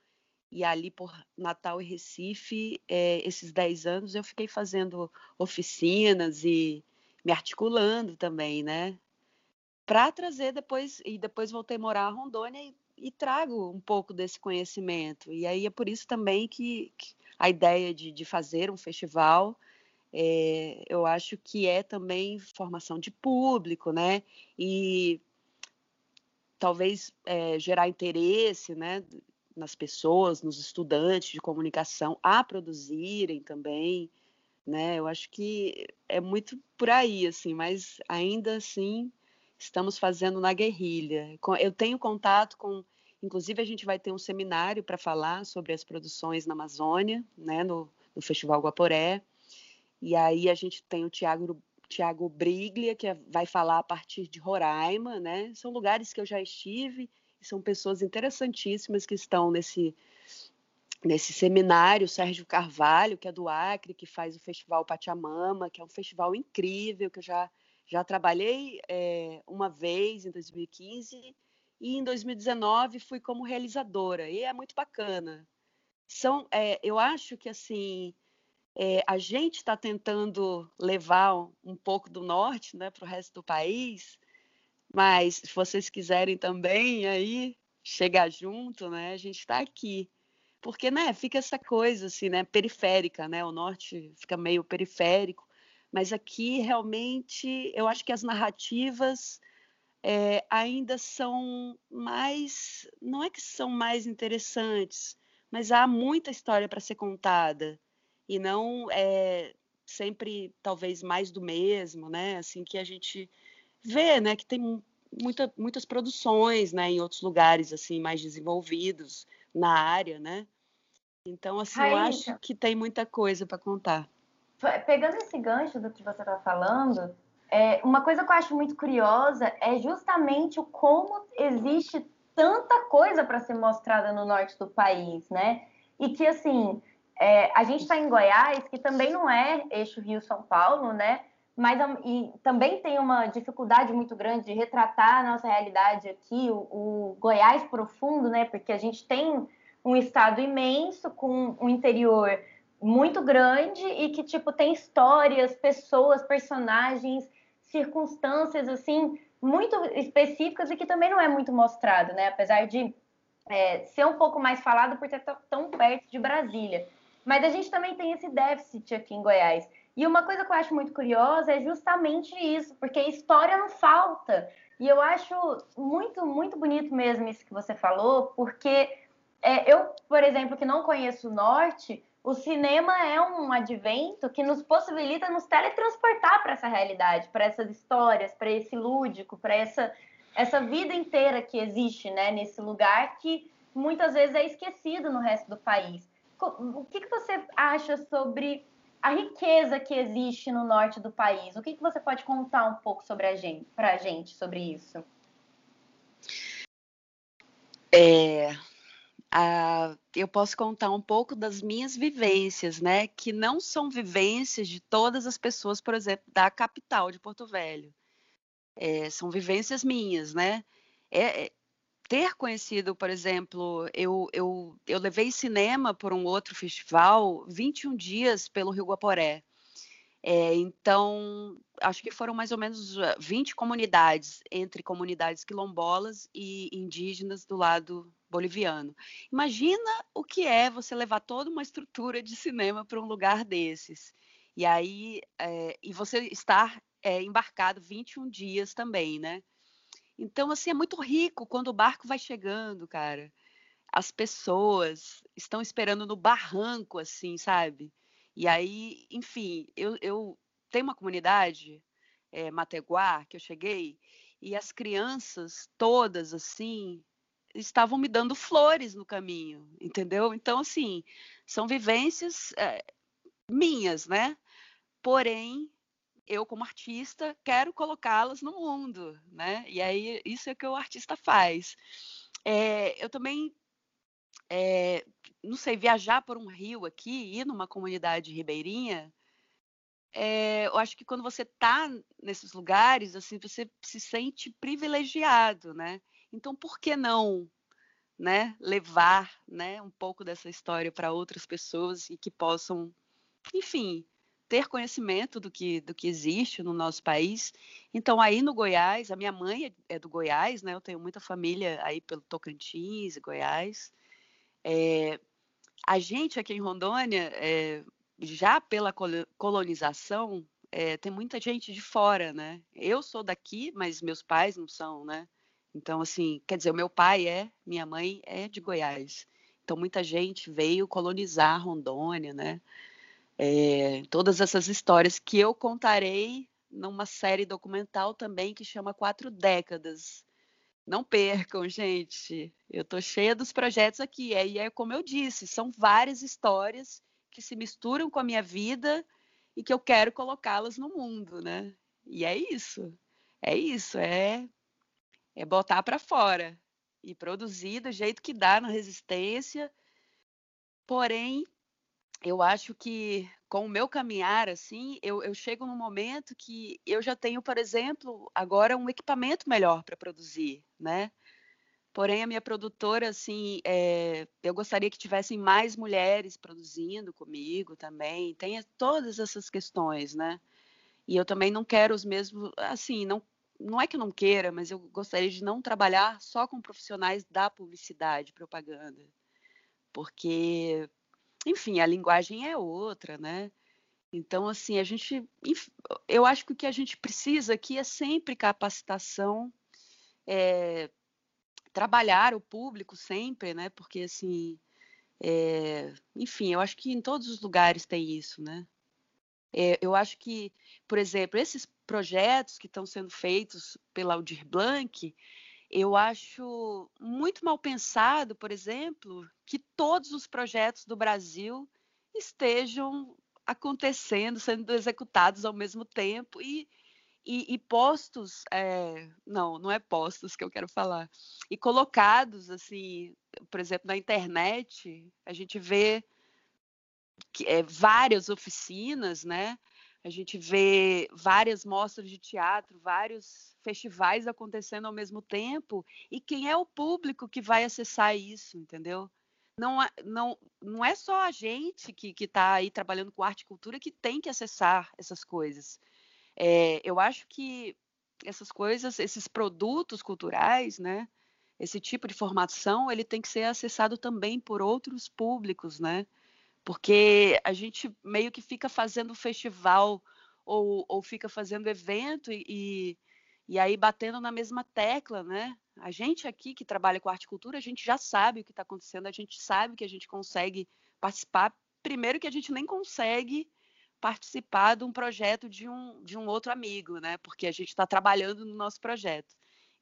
Speaker 5: e ali por Natal e Recife, é, esses 10 anos eu fiquei fazendo oficinas e me articulando também, né? Para trazer depois, e depois voltei a morar a Rondônia e, e, trago um pouco desse conhecimento. E aí é por isso também que, que a ideia de, de fazer um festival é, eu acho que é também formação de público, né? E talvez é, gerar interesse, né? Nas pessoas, nos estudantes de comunicação a produzirem também, né? Eu acho que é muito por aí, assim, mas ainda assim estamos fazendo na guerrilha. Eu tenho contato com, inclusive a gente vai ter um seminário para falar sobre as produções na Amazônia, né? No, no Festival Guaporé. E aí a gente tem o Tiago Tiago Briglia, que é, vai falar a partir de Roraima, né? São lugares que eu já estive são pessoas interessantíssimas que estão nesse nesse seminário, Sérgio Carvalho, que é do Acre, que faz o Festival Pachamama, que é um festival incrível, que eu já, já trabalhei é, uma vez em 2015 e em 2019 fui como realizadora, e é muito bacana. São, é, eu acho que, assim, é, a gente está tentando levar um pouco do norte né, para o resto do país, mas se vocês quiserem também aí chegar junto, né, a gente está aqui. Porque né, fica essa coisa assim, né, periférica, né? O norte fica meio periférico, mas aqui realmente eu acho que as narrativas é, ainda são mais, não é que são mais interessantes, mas há muita história para ser contada e não é, sempre talvez mais do mesmo, né? Assim que a gente vê, né? Que tem muita, muitas produções, né? Em outros lugares assim mais desenvolvidos na área, né? Então assim Raíssa, eu acho que tem muita coisa para contar.
Speaker 1: Pegando esse gancho do que você está falando, é, uma coisa que eu acho muito curiosa é justamente o como existe tanta coisa para ser mostrada no norte do país, né? E que assim é, a gente está em Goiás, que também não é eixo Rio-São Paulo, né? Mas e também tem uma dificuldade muito grande de retratar a nossa realidade aqui, o, o Goiás profundo, né? Porque a gente tem um estado imenso com um interior muito grande e que tipo tem histórias, pessoas, personagens, circunstâncias assim muito específicas e que também não é muito mostrado, né? Apesar de é, ser um pouco mais falado por estar tão perto de Brasília. Mas a gente também tem esse déficit aqui em Goiás. E uma coisa que eu acho muito curiosa é justamente isso, porque história não falta. E eu acho muito, muito bonito mesmo isso que você falou, porque é, eu, por exemplo, que não conheço o Norte, o cinema é um advento que nos possibilita nos teletransportar para essa realidade, para essas histórias, para esse lúdico, para essa, essa vida inteira que existe né, nesse lugar que muitas vezes é esquecido no resto do país. O que, que você acha sobre a riqueza que existe no norte do país? O que, que você pode contar um pouco sobre a gente, para a gente sobre isso?
Speaker 5: É, a, eu posso contar um pouco das minhas vivências, né? Que não são vivências de todas as pessoas, por exemplo, da capital de Porto Velho. É, são vivências minhas, né? É, é ter conhecido, por exemplo, eu, eu, eu levei cinema por um outro festival 21 dias pelo Rio Guaporé. É, então, acho que foram mais ou menos 20 comunidades, entre comunidades quilombolas e indígenas do lado boliviano. Imagina o que é você levar toda uma estrutura de cinema para um lugar desses. E aí, é, e você estar é, embarcado 21 dias também, né? Então, assim, é muito rico quando o barco vai chegando, cara. As pessoas estão esperando no barranco, assim, sabe? E aí, enfim, eu, eu tenho uma comunidade, é, Mateguá, que eu cheguei, e as crianças todas, assim, estavam me dando flores no caminho, entendeu? Então, assim, são vivências é, minhas, né? Porém, eu como artista quero colocá-las no mundo, né? E aí isso é o que o artista faz. É, eu também, é, não sei, viajar por um rio aqui, ir numa comunidade ribeirinha, é, eu acho que quando você está nesses lugares, assim, você se sente privilegiado, né? Então, por que não, né, levar, né, um pouco dessa história para outras pessoas e que possam, enfim, ter conhecimento do que, do que existe no nosso país. Então, aí no Goiás, a minha mãe é, é do Goiás, né? Eu tenho muita família aí pelo Tocantins e Goiás. É, a gente aqui em Rondônia, é, já pela colonização, é, tem muita gente de fora, né? Eu sou daqui, mas meus pais não são, né? Então, assim, quer dizer, o meu pai é, minha mãe é de Goiás. Então, muita gente veio colonizar Rondônia, né? É, todas essas histórias que eu contarei numa série documental também que chama Quatro Décadas. Não percam, gente. Eu tô cheia dos projetos aqui. E é como eu disse, são várias histórias que se misturam com a minha vida e que eu quero colocá-las no mundo, né? E é isso. É isso, é é botar para fora e produzir do jeito que dá na resistência. Porém, eu acho que com o meu caminhar, assim, eu, eu chego num momento que eu já tenho, por exemplo, agora um equipamento melhor para produzir, né? Porém, a minha produtora, assim, é, eu gostaria que tivessem mais mulheres produzindo comigo também. Tem todas essas questões, né? E eu também não quero os mesmos, assim, não, não é que eu não queira, mas eu gostaria de não trabalhar só com profissionais da publicidade, propaganda. Porque enfim, a linguagem é outra, né? Então, assim, a gente, eu acho que o que a gente precisa aqui é sempre capacitação, é, trabalhar o público sempre, né? Porque, assim, é, enfim, eu acho que em todos os lugares tem isso, né? É, eu acho que, por exemplo, esses projetos que estão sendo feitos pela Aldir Blanc, eu acho muito mal pensado, por exemplo, que todos os projetos do Brasil estejam acontecendo, sendo executados ao mesmo tempo e, e, e postos, é, não, não é postos que eu quero falar, e colocados assim, por exemplo, na internet, a gente vê que, é, várias oficinas, né? A gente vê várias mostras de teatro, vários festivais acontecendo ao mesmo tempo, e quem é o público que vai acessar isso, entendeu? Não, não, não é só a gente que está aí trabalhando com arte e cultura que tem que acessar essas coisas. É, eu acho que essas coisas, esses produtos culturais, né? Esse tipo de formação, ele tem que ser acessado também por outros públicos, né? Porque a gente meio que fica fazendo festival ou, ou fica fazendo evento e, e aí batendo na mesma tecla, né? A gente aqui que trabalha com arte e cultura, a gente já sabe o que está acontecendo, a gente sabe que a gente consegue participar. Primeiro que a gente nem consegue participar de um projeto de um, de um outro amigo, né? Porque a gente está trabalhando no nosso projeto.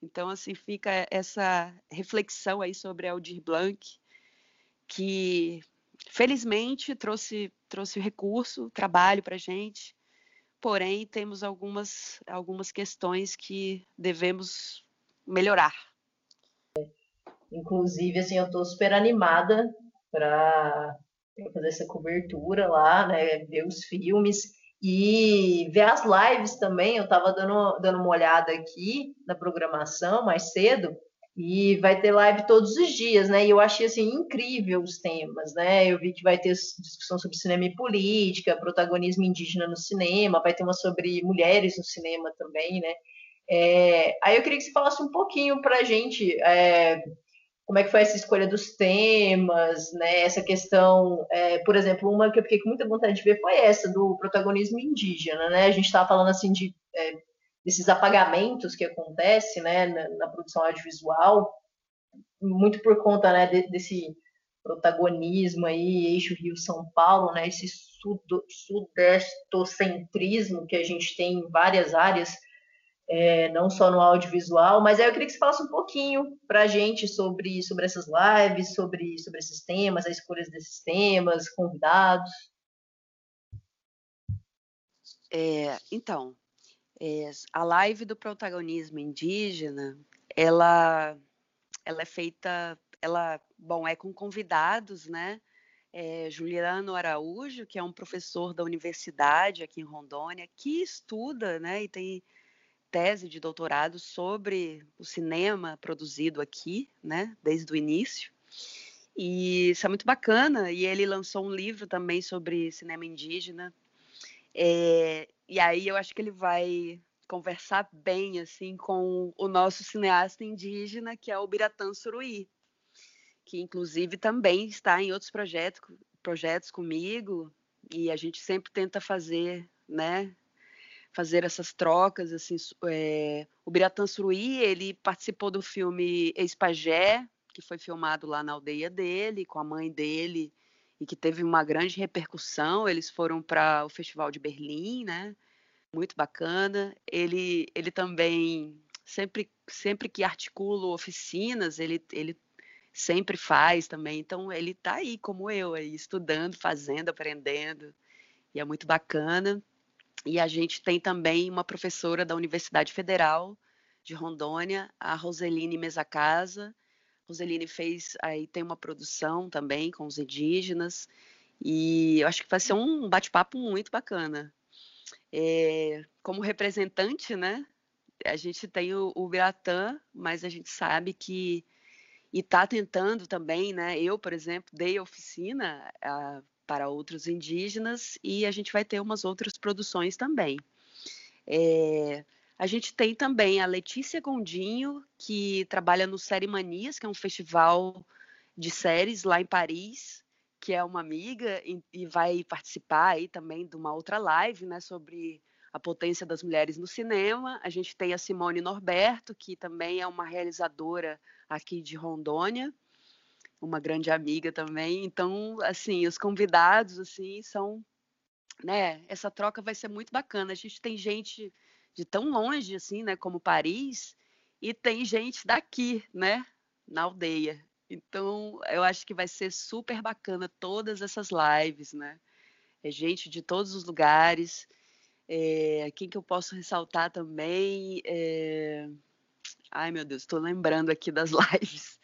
Speaker 5: Então, assim, fica essa reflexão aí sobre Aldir Blanc, que felizmente trouxe, trouxe recurso, trabalho para a gente, porém temos algumas, algumas questões que devemos melhorar.
Speaker 2: Inclusive, assim, eu estou super animada para fazer essa cobertura lá, né, ver os filmes e ver as lives também. Eu estava dando, dando uma olhada aqui na programação mais cedo e vai ter live todos os dias, né? E eu achei assim incrível os temas, né? Eu vi que vai ter discussão sobre cinema e política, protagonismo indígena no cinema, vai ter uma sobre mulheres no cinema também, né? É, aí eu queria que você falasse um pouquinho para a gente é, como é que foi essa escolha dos temas, né? Essa questão, é, por exemplo, uma que eu fiquei com muita vontade de ver foi essa do protagonismo indígena, né? A gente estava falando assim de é, desses apagamentos que acontece, né, na, na, produção audiovisual, muito por conta, né, de, desse protagonismo aí, eixo Rio São Paulo, né, esse sudestocentrismo que a gente tem em várias áreas é, não só no audiovisual, mas aí eu queria que você falasse um pouquinho para a gente sobre, sobre essas lives, sobre, sobre esses temas, as escolhas desses temas, convidados.
Speaker 5: É, então, é, a live do protagonismo indígena, ela, ela é feita, ela, bom, é com convidados, né? É, Juliano Araújo, que é um professor da universidade aqui em Rondônia, que estuda, né, e tem tese de doutorado sobre o cinema produzido aqui, né, desde o início. E isso é muito bacana. E ele lançou um livro também sobre cinema indígena. É, e aí eu acho que ele vai conversar bem assim com o nosso cineasta indígena, que é o Biratã Suruí, que inclusive também está em outros projetos, projetos comigo. E a gente sempre tenta fazer, né, fazer essas trocas, assim, é, o Biratã Suruí, ele participou do filme Ex-Pagé, que foi filmado lá na aldeia dele, com a mãe dele, e que teve uma grande repercussão, eles foram para o Festival de Berlim, né, muito bacana, ele, ele também, sempre, sempre que articula oficinas, ele, ele sempre faz também, então ele está aí, como eu, aí, estudando, fazendo, aprendendo, e é muito bacana, e a gente tem também uma professora da Universidade Federal de Rondônia, a Roseline Mesacasa. Roseline fez, aí tem uma produção também com os indígenas, e eu acho que vai ser um bate-papo muito bacana. É, como representante, né, a gente tem o, o Biratã, mas a gente sabe que e está tentando também, né? Eu, por exemplo, dei oficina a, para outros indígenas e a gente vai ter umas outras produções também. É, a gente tem também a Letícia Gondinho, que trabalha no Série Manias, que é um festival de séries lá em Paris, que é uma amiga e, e vai participar aí também de uma outra live, né, sobre a potência das mulheres no cinema. A gente tem a Simone Norberto, que também é uma realizadora aqui de Rondônia, uma grande amiga também. Então, assim, os convidados assim são, né, essa troca vai ser muito bacana. A gente tem gente de tão longe assim, né, como Paris, e tem gente daqui, né, na aldeia. Então, eu acho que vai ser super bacana todas essas lives, né? É gente de todos os lugares. É, quem que eu posso ressaltar também? É... Ai, meu Deus, estou lembrando aqui das lives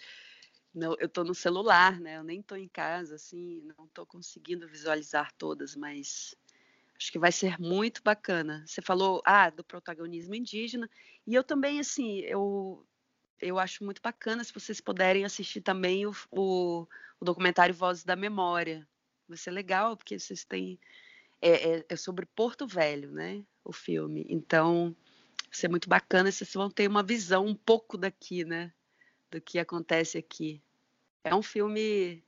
Speaker 5: não, eu estou no celular, né? Eu nem estou em casa, assim, não estou conseguindo visualizar todas, mas acho que vai ser muito bacana. Você falou, ah, do protagonismo indígena, e eu também, assim, eu, eu acho muito bacana se vocês puderem assistir também o, o, o documentário Vozes da Memória. Vai ser legal, porque vocês têm. É, é, é, sobre Porto Velho, né? O filme. Então, vai ser muito bacana, vocês vão ter uma visão um pouco daqui, né? Do que acontece aqui. É um filme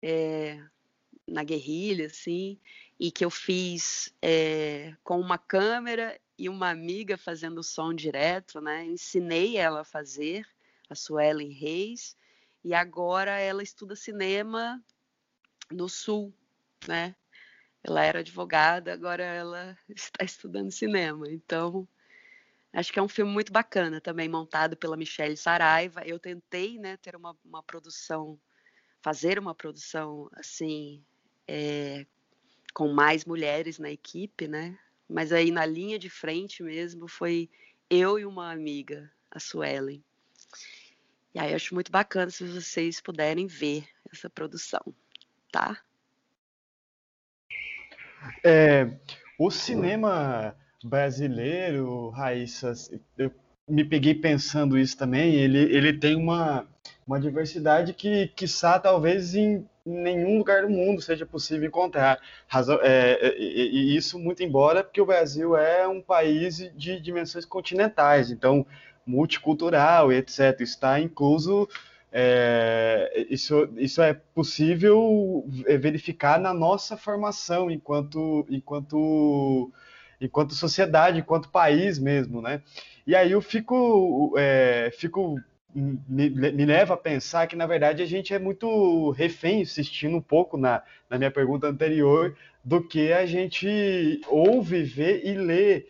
Speaker 5: é, na guerrilha, assim, e que eu fiz é, com uma câmera e uma amiga fazendo som direto, né? Ensinei ela a fazer, a Suelen Reis, e agora ela estuda cinema no Sul, né? Ela era advogada, agora ela está estudando cinema. Então, acho que é um filme muito bacana também, montado pela Michelle Saraiva. Eu tentei, né, ter uma, uma produção, fazer uma produção assim, é, com mais mulheres na equipe, né? Mas aí na linha de frente mesmo foi eu e uma amiga, a Suelen. E aí eu acho muito bacana se vocês puderem ver essa produção, tá?
Speaker 3: É, o cinema brasileiro, Raíssa, eu me peguei pensando isso também, ele, ele tem uma, uma diversidade que, quiçá, talvez em nenhum lugar do mundo seja possível encontrar. É, é, e isso muito embora, porque o Brasil é um país de dimensões continentais, então multicultural etc. Está incluso é, isso, isso é possível verificar na nossa formação enquanto, enquanto, enquanto sociedade, enquanto país mesmo, né? E aí eu fico, é, fico me, leva a pensar que, na verdade, a gente é muito refém, assistindo um pouco na, na minha pergunta anterior, do que a gente ouve, vê e lê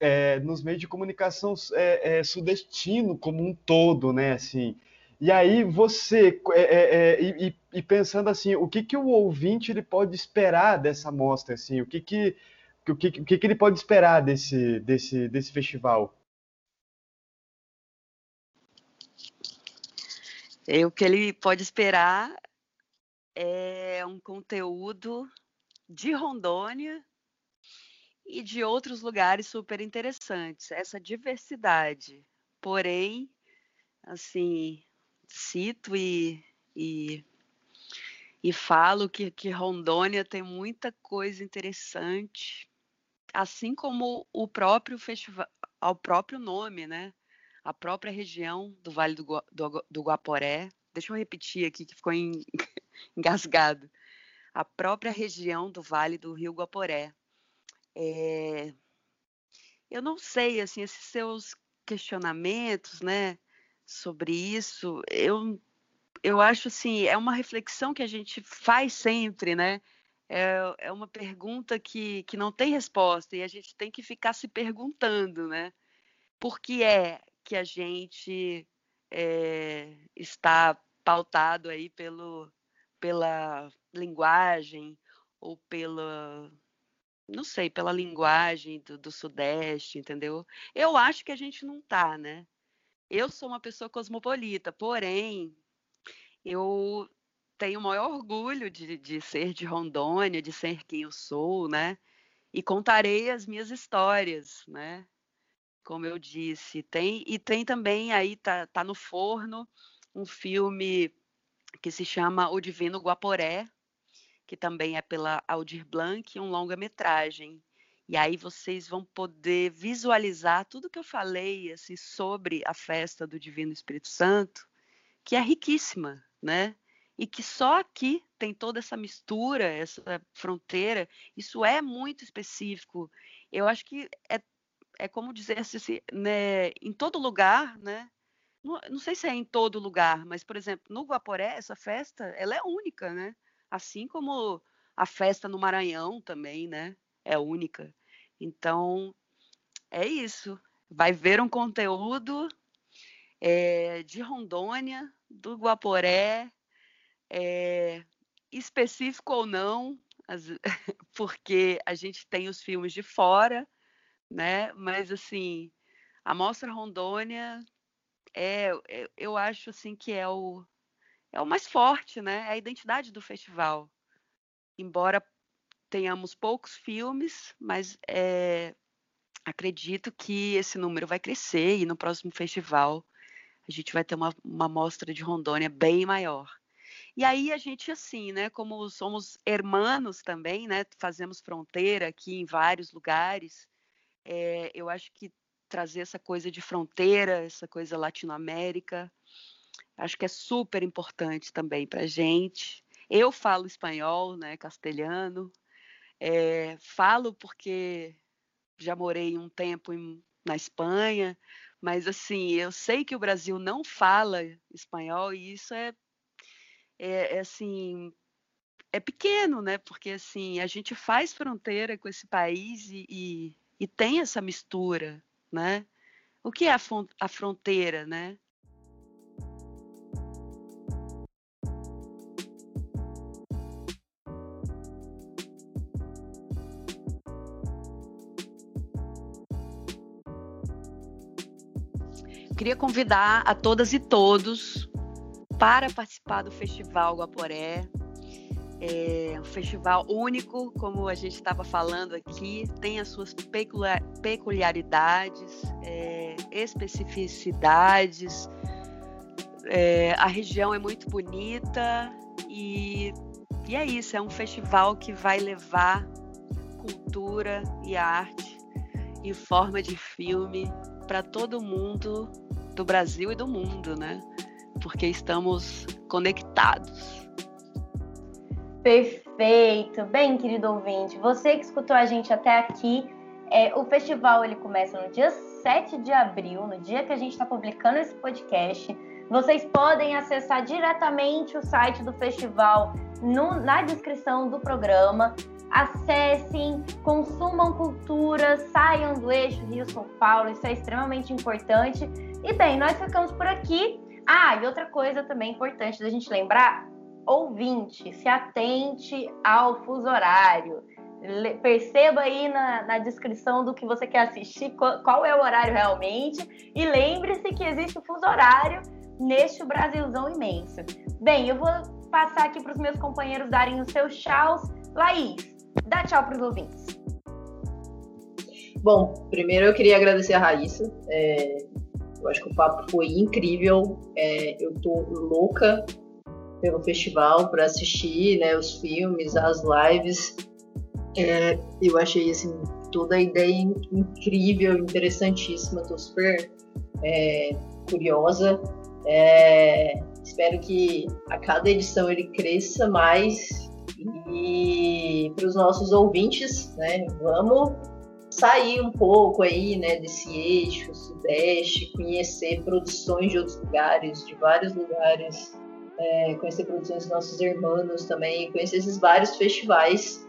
Speaker 3: é, nos meios de comunicação é, é, sudestino como um todo, né? Assim, e aí você, é, é, é, e, e, pensando assim, o que, que o ouvinte ele pode esperar dessa mostra, assim, o que que, o que, o que, que ele pode esperar desse, desse, desse festival?
Speaker 5: O que ele pode esperar é um conteúdo de Rondônia e de outros lugares super interessantes, essa diversidade. Porém, assim, cito e, e, e falo que, que Rondônia tem muita coisa interessante, assim como o próprio festival, ao próprio nome, né? A própria região do Vale do, do, do Guaporé. Deixa eu repetir aqui que ficou em, engasgado. A própria região do Vale do Rio Guaporé. É, eu não sei, assim, esses seus questionamentos, né? sobre isso, eu, eu acho assim, é uma reflexão que a gente faz sempre, né? É, é uma pergunta que, que não tem resposta e a gente tem que ficar se perguntando, né? Por que é que a gente é, está pautado aí pelo, pela linguagem ou pela não sei, pela linguagem do, do, Sudeste, entendeu? Eu acho que a gente não tá, né? Eu sou uma pessoa cosmopolita, porém, eu tenho o maior orgulho de, de ser de Rondônia, de ser quem eu sou, né? E contarei as minhas histórias, né? Como eu disse, tem e tem também aí tá, tá no forno um filme que se chama O Divino Guaporé, que também é pela Aldir Blanc, um longa-metragem. E aí vocês vão poder visualizar tudo que eu falei assim, sobre a festa do Divino Espírito Santo, que é riquíssima, né? E que só aqui tem toda essa mistura, essa fronteira. Isso é muito específico. Eu acho que é, é como dizer assim, né, em todo lugar, né? Não, não sei se é em todo lugar, mas, por exemplo, no Guaporé, essa festa, ela é única, né? Assim como a festa no Maranhão também, né? É única. Então, é isso. Vai ver um conteúdo é, de Rondônia, do Guaporé, é, específico ou não, porque a gente tem os filmes de fora, né? Mas assim, a Mostra Rondônia é, é, eu acho assim que é o é o mais forte, né? É a identidade do festival. Embora tenhamos poucos filmes, mas é, acredito que esse número vai crescer e no próximo festival a gente vai ter uma, uma mostra de Rondônia bem maior. E aí a gente, assim, né, como somos hermanos também, né, fazemos fronteira aqui em vários lugares, é, eu acho que trazer essa coisa de fronteira, essa coisa Latinoamérica, acho que é super importante também para gente. Eu falo espanhol, né, castelhano. É, falo porque já morei um tempo em, na Espanha, mas assim, eu sei que o Brasil não fala espanhol e isso é, é, é assim, é pequeno, né? Porque assim, a gente faz fronteira com esse país e, e, e tem essa mistura, né? O que é a, a fronteira, né? queria convidar a todas e todos para participar do Festival Guaporé. É um festival único, como a gente estava falando aqui, tem as suas peculiaridades, é, especificidades. É, a região é muito bonita e, e é isso, é um festival que vai levar cultura e arte em forma de filme para todo mundo do Brasil e do mundo, né? Porque estamos conectados.
Speaker 1: Perfeito. Bem, querido ouvinte, você que escutou a gente até aqui, é, o festival ele começa no dia 7 de abril, no dia que a gente está publicando esse podcast. Vocês podem acessar diretamente o site do festival no, na descrição do programa acessem, consumam cultura, saiam do eixo Rio-São Paulo, isso é extremamente importante. E bem, nós ficamos por aqui. Ah, e outra coisa também importante da gente lembrar: ouvinte, se atente ao fuso horário. Perceba aí na, na descrição do que você quer assistir, qual, qual é o horário realmente, e lembre-se que existe o fuso horário neste Brasilzão imenso. Bem, eu vou passar aqui para os meus companheiros darem os seus tchauz. Laís, Dá tchau para os ouvintes.
Speaker 2: Bom, primeiro eu queria agradecer a Raíssa. É, eu acho que o papo foi incrível. É, eu tô louca pelo festival para assistir né, os filmes, as lives. É, eu achei assim, toda a ideia incrível, interessantíssima. Tô super é, curiosa. É, espero que a cada edição ele cresça mais e para os nossos ouvintes, né, vamos sair um pouco aí, né, desse eixo sudeste, conhecer produções de outros lugares, de vários lugares, é, conhecer produções dos nossos irmãos também, conhecer esses vários festivais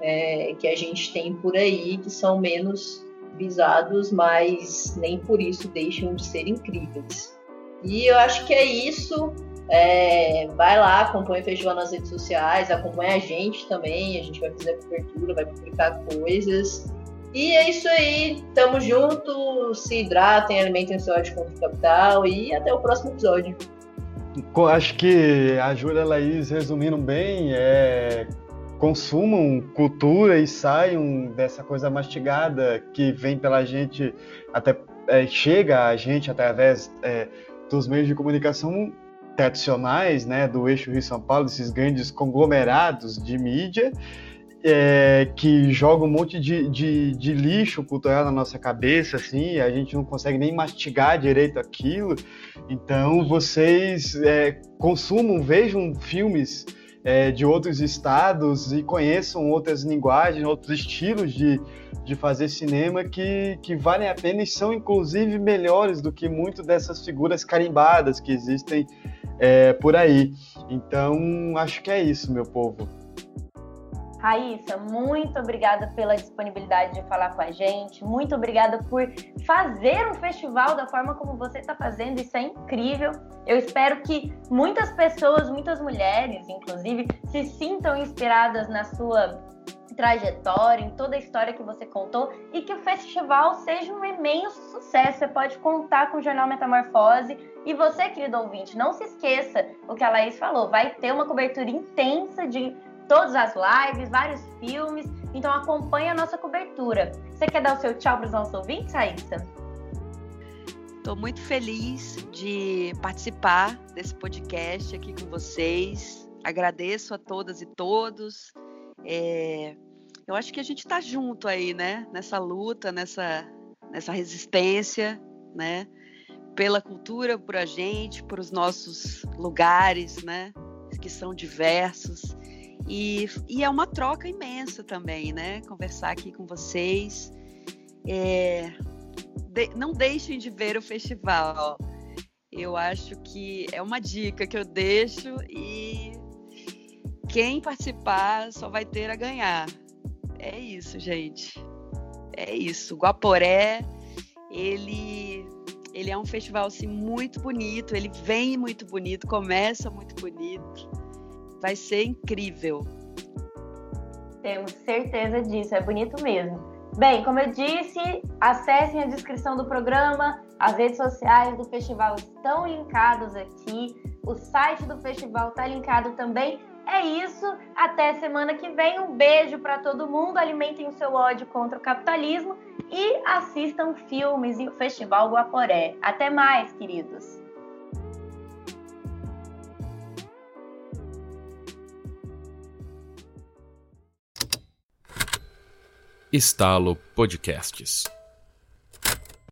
Speaker 2: é, que a gente tem por aí, que são menos visados, mas nem por isso deixam de ser incríveis. E eu acho que é isso. É, vai lá, acompanha o festival nas redes sociais, acompanha a gente também, a gente vai fazer cobertura, vai publicar coisas. E é isso aí, tamo junto, se hidratem, alimentem seu ódio contra o capital e até o próximo episódio.
Speaker 3: Acho que a Júlia e a Laís resumiram bem, é, consumam cultura e saiam dessa coisa mastigada que vem pela gente, até é, chega a gente através é, dos meios de comunicação tradicionais, né, do eixo Rio-São Paulo, esses grandes conglomerados de mídia, é, que jogam um monte de, de, de, lixo cultural na nossa cabeça, assim, a gente não consegue nem mastigar direito aquilo. Então, vocês é, consumam, vejam filmes é, de outros estados e conheçam outras linguagens, outros estilos de, de fazer cinema que, que valem a pena e são, inclusive, melhores do que muito dessas figuras carimbadas que existem é, por aí. Então, acho que é isso, meu povo.
Speaker 1: Raíssa, muito obrigada pela disponibilidade de falar com a gente. Muito obrigada por fazer um festival da forma como você está fazendo. Isso é incrível. Eu espero que muitas pessoas, muitas mulheres, inclusive, se sintam inspiradas na sua trajetória, em toda a história que você contou e que o festival seja um imenso sucesso. Você pode contar com o Jornal Metamorfose. E você, querido ouvinte, não se esqueça o que a Laís falou: vai ter uma cobertura intensa de todas as lives, vários filmes. Então acompanhe a nossa cobertura. Você quer dar o seu tchau para os nossos ouvintes, Raíssa?
Speaker 5: Estou muito feliz de participar desse podcast aqui com vocês. Agradeço a todas e todos. É, eu acho que a gente está junto aí, né? Nessa luta, nessa, nessa resistência, né? Pela cultura, por a gente, por os nossos lugares, né? que são diversos. E, e é uma troca imensa também, né? Conversar aqui com vocês. É, de, não deixem de ver o festival. Eu acho que é uma dica que eu deixo e quem participar só vai ter a ganhar. É isso, gente. É isso. Guaporé, ele ele é um festival assim muito bonito, ele vem muito bonito, começa muito bonito. Vai ser incrível.
Speaker 1: Temos certeza disso, é bonito mesmo. Bem, como eu disse, acessem a descrição do programa, as redes sociais do festival estão linkados aqui, o site do festival está linkado também. É isso, até semana que vem. Um beijo para todo mundo, alimentem o seu ódio contra o capitalismo e assistam filmes e o Festival Guaporé. Até mais, queridos.
Speaker 7: Estalo Podcasts.